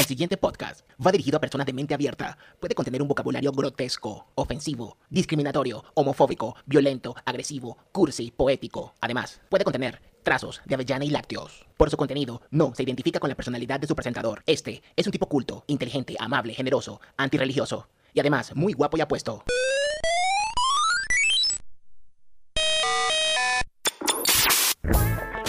El siguiente podcast va dirigido a personas de mente abierta. Puede contener un vocabulario grotesco, ofensivo, discriminatorio, homofóbico, violento, agresivo, cursi, poético. Además, puede contener trazos de avellana y lácteos. Por su contenido, no se identifica con la personalidad de su presentador. Este es un tipo culto, inteligente, amable, generoso, antirreligioso y además muy guapo y apuesto.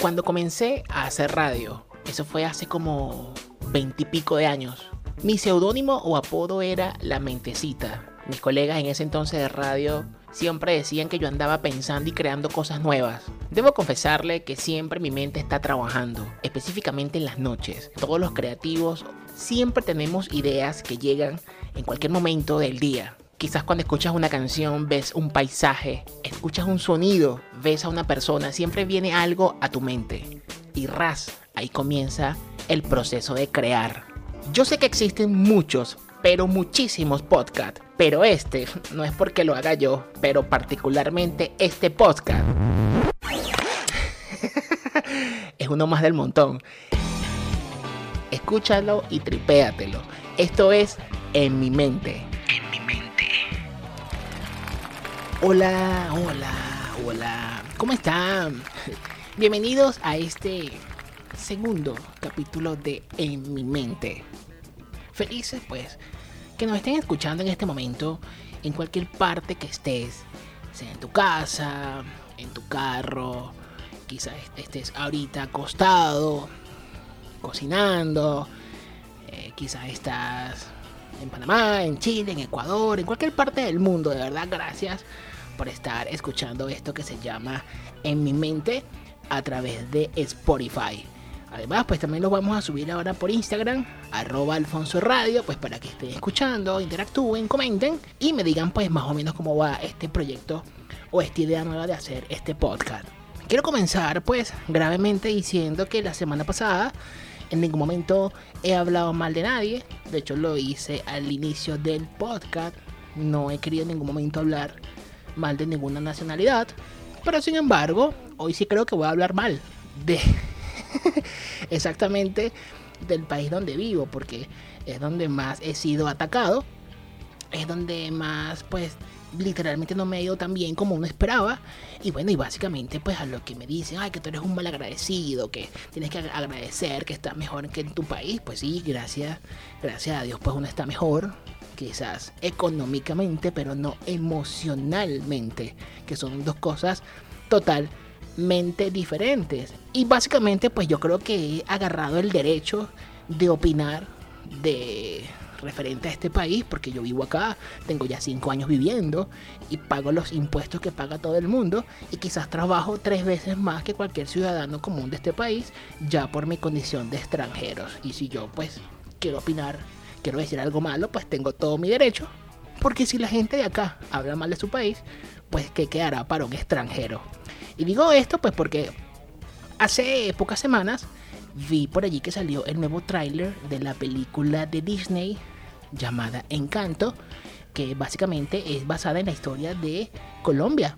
Cuando comencé a hacer radio, eso fue hace como veintipico de años. Mi seudónimo o apodo era La Mentecita. Mis colegas en ese entonces de radio siempre decían que yo andaba pensando y creando cosas nuevas. Debo confesarle que siempre mi mente está trabajando, específicamente en las noches. Todos los creativos siempre tenemos ideas que llegan en cualquier momento del día. Quizás cuando escuchas una canción ves un paisaje, escuchas un sonido, ves a una persona, siempre viene algo a tu mente. Y ras, ahí comienza el proceso de crear. Yo sé que existen muchos, pero muchísimos podcasts, pero este no es porque lo haga yo, pero particularmente este podcast es uno más del montón. Escúchalo y tripéatelo. Esto es En mi mente. En mi mente. Hola, hola, hola. ¿Cómo están? Bienvenidos a este segundo capítulo de En mi mente. Felices pues que nos estén escuchando en este momento en cualquier parte que estés, sea en tu casa, en tu carro, quizás estés ahorita acostado, cocinando, eh, quizás estás en Panamá, en Chile, en Ecuador, en cualquier parte del mundo. De verdad, gracias por estar escuchando esto que se llama En mi mente a través de Spotify. Además, pues también los vamos a subir ahora por Instagram, arroba Alfonso Radio, pues para que estén escuchando, interactúen, comenten y me digan pues más o menos cómo va este proyecto o esta idea nueva de hacer este podcast. Quiero comenzar pues gravemente diciendo que la semana pasada en ningún momento he hablado mal de nadie. De hecho lo hice al inicio del podcast. No he querido en ningún momento hablar mal de ninguna nacionalidad. Pero sin embargo, hoy sí creo que voy a hablar mal de exactamente del país donde vivo. Porque es donde más he sido atacado. Es donde más pues literalmente no me ha ido tan bien como uno esperaba. Y bueno, y básicamente pues a lo que me dicen, ay, que tú eres un mal agradecido, que tienes que agradecer que estás mejor que en tu país. Pues sí, gracias, gracias a Dios pues uno está mejor. Quizás económicamente, pero no emocionalmente, que son dos cosas totalmente diferentes. Y básicamente pues yo creo que he agarrado el derecho de opinar de referente a este país, porque yo vivo acá, tengo ya cinco años viviendo y pago los impuestos que paga todo el mundo y quizás trabajo tres veces más que cualquier ciudadano común de este país ya por mi condición de extranjeros. Y si yo pues quiero opinar, quiero decir algo malo, pues tengo todo mi derecho. Porque si la gente de acá habla mal de su país, pues ¿qué quedará para un extranjero? Y digo esto pues porque hace pocas semanas vi por allí que salió el nuevo tráiler de la película de Disney llamada Encanto, que básicamente es basada en la historia de Colombia.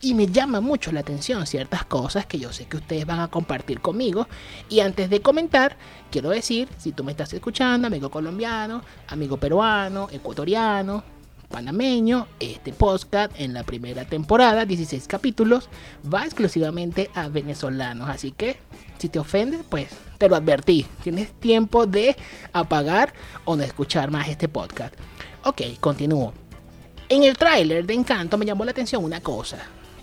Y me llama mucho la atención ciertas cosas que yo sé que ustedes van a compartir conmigo. Y antes de comentar, quiero decir, si tú me estás escuchando, amigo colombiano, amigo peruano, ecuatoriano, panameño, este podcast en la primera temporada, 16 capítulos, va exclusivamente a venezolanos. Así que si te ofende, pues te lo advertí. Tienes tiempo de apagar o de escuchar más este podcast. Ok, continúo. En el tráiler de Encanto me llamó la atención una cosa.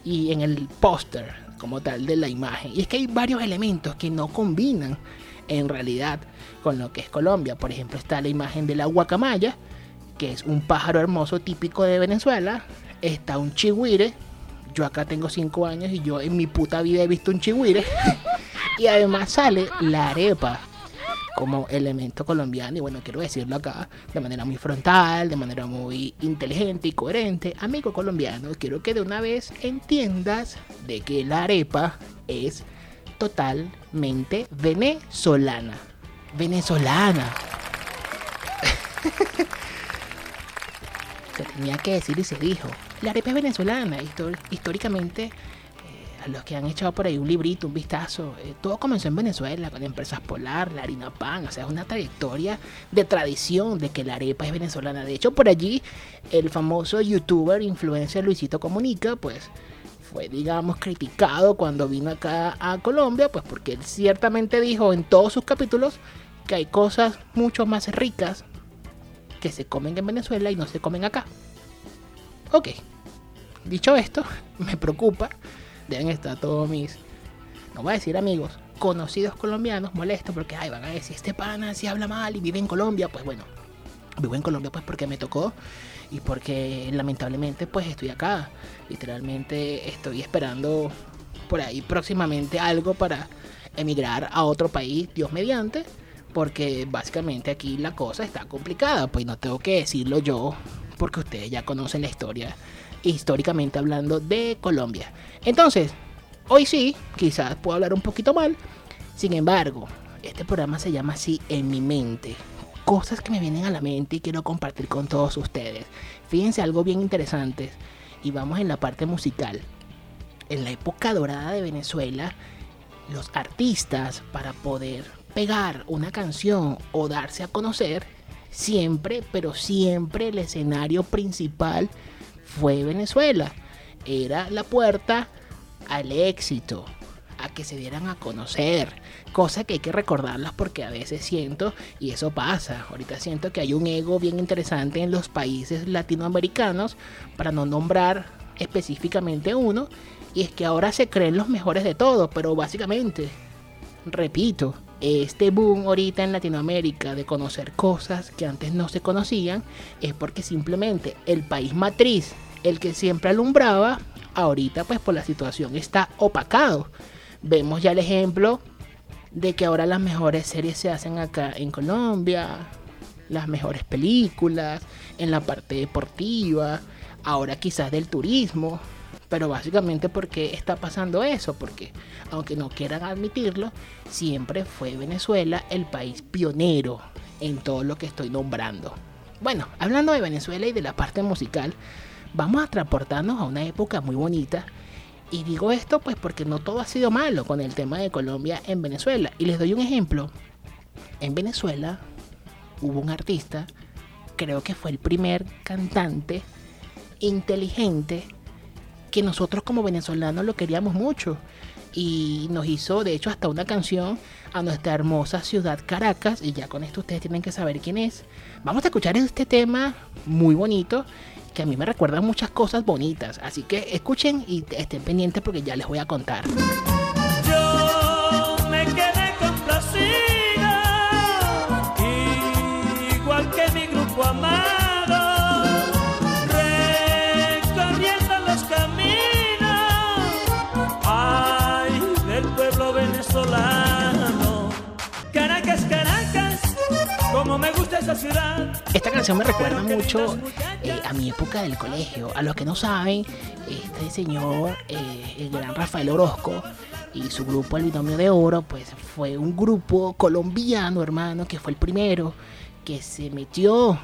Y en el póster como tal de la imagen. Y es que hay varios elementos que no combinan en realidad con lo que es Colombia. Por ejemplo, está la imagen de la guacamaya, que es un pájaro hermoso típico de Venezuela. Está un chihuire. Yo acá tengo 5 años y yo en mi puta vida he visto un chihuire. y además sale la arepa como elemento colombiano y bueno, quiero decirlo acá de manera muy frontal, de manera muy inteligente y coherente. Amigo colombiano, quiero que de una vez entiendas de que la arepa es totalmente venezolana. Venezolana. se tenía que decir y se dijo. La arepa es venezolana. históricamente a los que han echado por ahí un librito, un vistazo, eh, todo comenzó en Venezuela con empresas Polar, la harina pan, o sea, es una trayectoria de tradición de que la arepa es venezolana. De hecho, por allí el famoso youtuber, influencer Luisito Comunica, pues fue, digamos, criticado cuando vino acá a Colombia, pues porque él ciertamente dijo en todos sus capítulos que hay cosas mucho más ricas que se comen en Venezuela y no se comen acá. Ok, dicho esto, me preocupa, deben estar todos mis, no voy a decir amigos, conocidos colombianos molestos porque, ay, van a decir, este pana si habla mal y vive en Colombia, pues bueno, vivo en Colombia pues porque me tocó y porque lamentablemente pues estoy acá. Literalmente estoy esperando por ahí próximamente algo para emigrar a otro país, Dios mediante, porque básicamente aquí la cosa está complicada, pues no tengo que decirlo yo, porque ustedes ya conocen la historia, históricamente hablando de Colombia. Entonces, hoy sí, quizás puedo hablar un poquito mal, sin embargo, este programa se llama así en mi mente cosas que me vienen a la mente y quiero compartir con todos ustedes. Fíjense algo bien interesante y vamos en la parte musical. En la época dorada de Venezuela, los artistas para poder pegar una canción o darse a conocer, siempre, pero siempre el escenario principal fue Venezuela. Era la puerta al éxito, a que se dieran a conocer. Cosa que hay que recordarlas porque a veces siento, y eso pasa, ahorita siento que hay un ego bien interesante en los países latinoamericanos, para no nombrar específicamente uno, y es que ahora se creen los mejores de todo, pero básicamente, repito, este boom ahorita en Latinoamérica de conocer cosas que antes no se conocían es porque simplemente el país matriz, el que siempre alumbraba, ahorita pues por la situación está opacado. Vemos ya el ejemplo de que ahora las mejores series se hacen acá en Colombia, las mejores películas, en la parte deportiva, ahora quizás del turismo, pero básicamente porque está pasando eso, porque aunque no quieran admitirlo, siempre fue Venezuela el país pionero en todo lo que estoy nombrando. Bueno, hablando de Venezuela y de la parte musical, vamos a transportarnos a una época muy bonita y digo esto pues porque no todo ha sido malo con el tema de Colombia en Venezuela. Y les doy un ejemplo. En Venezuela hubo un artista, creo que fue el primer cantante inteligente que nosotros como venezolanos lo queríamos mucho. Y nos hizo de hecho hasta una canción a nuestra hermosa ciudad Caracas. Y ya con esto ustedes tienen que saber quién es. Vamos a escuchar este tema muy bonito que a mí me recuerdan muchas cosas bonitas. Así que escuchen y estén pendientes porque ya les voy a contar. Yo me quedé complacida, igual que mi grupo amado, Esta canción me recuerda mucho eh, a mi época del colegio. A los que no saben, este señor, eh, el gran Rafael Orozco y su grupo El Binomio de Oro, pues fue un grupo colombiano, hermano, que fue el primero que se metió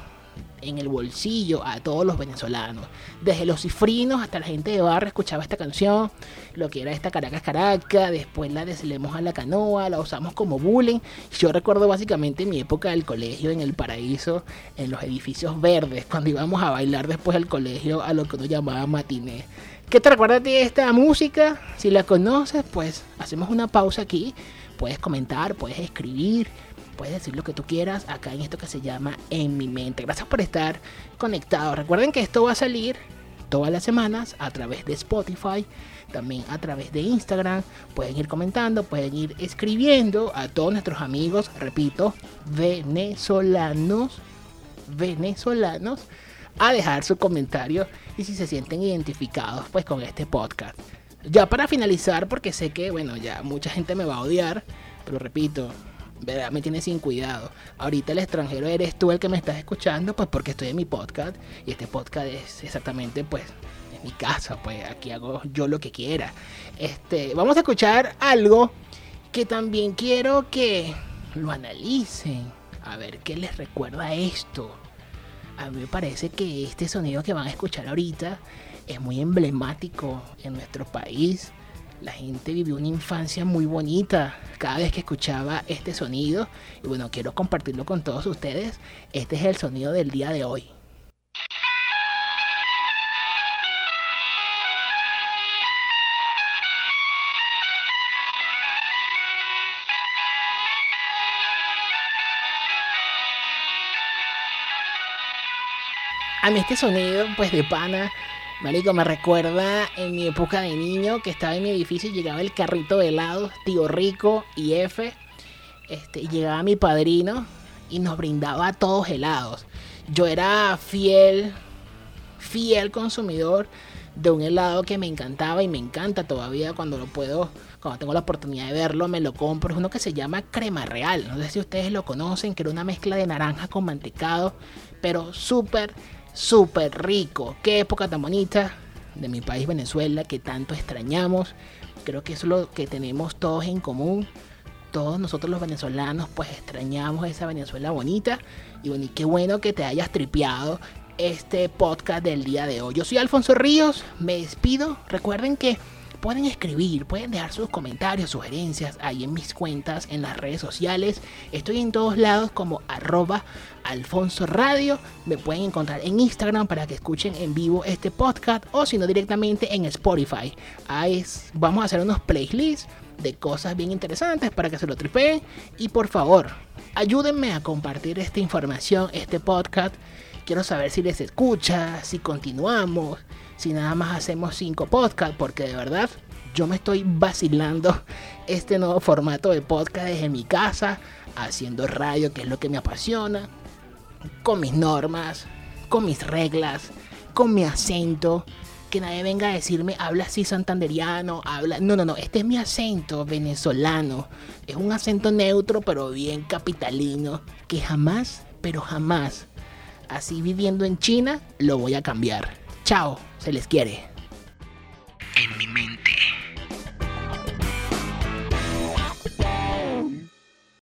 en el bolsillo a todos los venezolanos. Desde los cifrinos hasta la gente de barra escuchaba esta canción, lo que era esta Caracas Caracas, después la deslemos a la canoa, la usamos como bullying. Yo recuerdo básicamente mi época del colegio en el paraíso, en los edificios verdes, cuando íbamos a bailar después del colegio a lo que uno llamaba matiné. ¿Qué te recuerda de esta música? Si la conoces, pues hacemos una pausa aquí. Puedes comentar, puedes escribir, puedes decir lo que tú quieras acá en esto que se llama En mi mente. Gracias por estar conectado. Recuerden que esto va a salir todas las semanas a través de Spotify, también a través de Instagram. Pueden ir comentando, pueden ir escribiendo a todos nuestros amigos, repito, venezolanos, venezolanos, a dejar su comentario y si se sienten identificados pues con este podcast. Ya para finalizar, porque sé que, bueno, ya mucha gente me va a odiar, pero repito, ¿verdad? Me tiene sin cuidado. Ahorita el extranjero eres tú el que me estás escuchando, pues porque estoy en mi podcast. Y este podcast es exactamente, pues, en mi casa, pues aquí hago yo lo que quiera. Este, vamos a escuchar algo que también quiero que lo analicen. A ver qué les recuerda esto. A mí me parece que este sonido que van a escuchar ahorita es muy emblemático en nuestro país. La gente vivió una infancia muy bonita cada vez que escuchaba este sonido. Y bueno, quiero compartirlo con todos ustedes. Este es el sonido del día de hoy. A mí este sonido, pues de pana, marico, me recuerda en mi época de niño que estaba en mi edificio y llegaba el carrito de helados, tío Rico y F. Este, llegaba mi padrino y nos brindaba a todos helados. Yo era fiel, fiel consumidor de un helado que me encantaba y me encanta todavía cuando lo puedo, cuando tengo la oportunidad de verlo, me lo compro. Es uno que se llama crema real. No sé si ustedes lo conocen, que era una mezcla de naranja con mantecado, pero súper súper rico. Qué época tan bonita de mi país Venezuela que tanto extrañamos. Creo que eso es lo que tenemos todos en común. Todos nosotros los venezolanos pues extrañamos esa Venezuela bonita. Y bueno, y qué bueno que te hayas tripeado este podcast del día de hoy. Yo soy Alfonso Ríos, me despido. Recuerden que pueden escribir, pueden dejar sus comentarios, sugerencias ahí en mis cuentas, en las redes sociales. Estoy en todos lados como arroba Alfonso Radio. Me pueden encontrar en Instagram para que escuchen en vivo este podcast o si no directamente en Spotify. Ahí vamos a hacer unos playlists de cosas bien interesantes para que se lo tripeen. Y por favor, ayúdenme a compartir esta información, este podcast. Quiero saber si les escucha, si continuamos, si nada más hacemos cinco podcasts, porque de verdad yo me estoy vacilando este nuevo formato de podcast desde mi casa, haciendo radio, que es lo que me apasiona, con mis normas, con mis reglas, con mi acento. Que nadie venga a decirme, habla así santanderiano, habla... No, no, no, este es mi acento venezolano. Es un acento neutro, pero bien capitalino, que jamás, pero jamás, así viviendo en China, lo voy a cambiar. Chao, se les quiere.